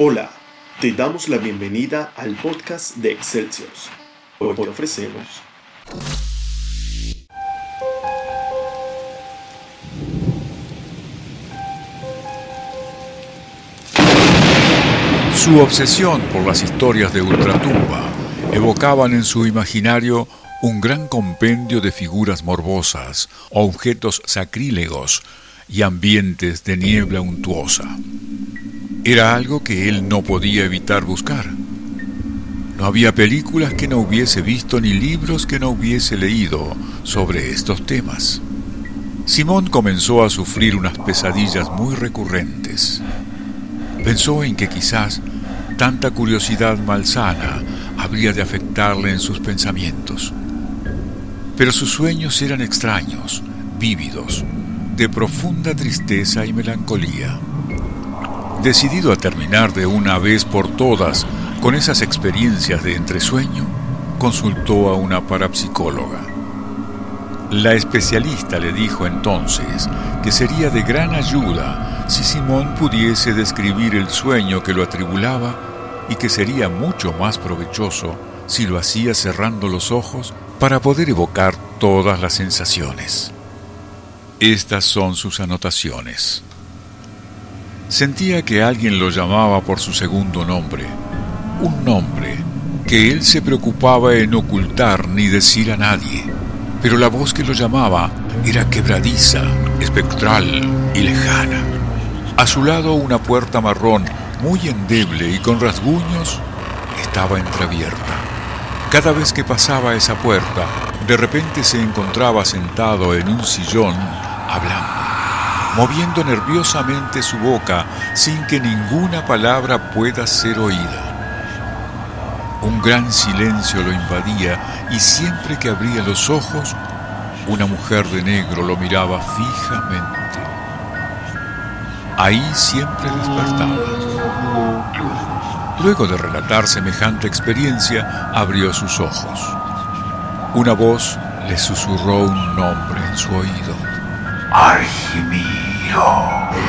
Hola, te damos la bienvenida al podcast de Excelsior. Hoy te ofrecemos Su obsesión por las historias de ultratumba evocaban en su imaginario un gran compendio de figuras morbosas, objetos sacrílegos y ambientes de niebla untuosa. Era algo que él no podía evitar buscar. No había películas que no hubiese visto ni libros que no hubiese leído sobre estos temas. Simón comenzó a sufrir unas pesadillas muy recurrentes. Pensó en que quizás tanta curiosidad malsana habría de afectarle en sus pensamientos. Pero sus sueños eran extraños, vívidos, de profunda tristeza y melancolía. Decidido a terminar de una vez por todas con esas experiencias de entresueño, consultó a una parapsicóloga. La especialista le dijo entonces que sería de gran ayuda si Simón pudiese describir el sueño que lo atribulaba y que sería mucho más provechoso si lo hacía cerrando los ojos para poder evocar todas las sensaciones. Estas son sus anotaciones. Sentía que alguien lo llamaba por su segundo nombre, un nombre que él se preocupaba en ocultar ni decir a nadie, pero la voz que lo llamaba era quebradiza, espectral y lejana. A su lado una puerta marrón muy endeble y con rasguños, estaba entreabierta. Cada vez que pasaba esa puerta, de repente se encontraba sentado en un sillón, hablando, moviendo nerviosamente su boca sin que ninguna palabra pueda ser oída. Un gran silencio lo invadía y siempre que abría los ojos, una mujer de negro lo miraba fijamente. Ahí siempre despertaba. Luego de relatar semejante experiencia, abrió sus ojos. Una voz le susurró un nombre en su oído. go.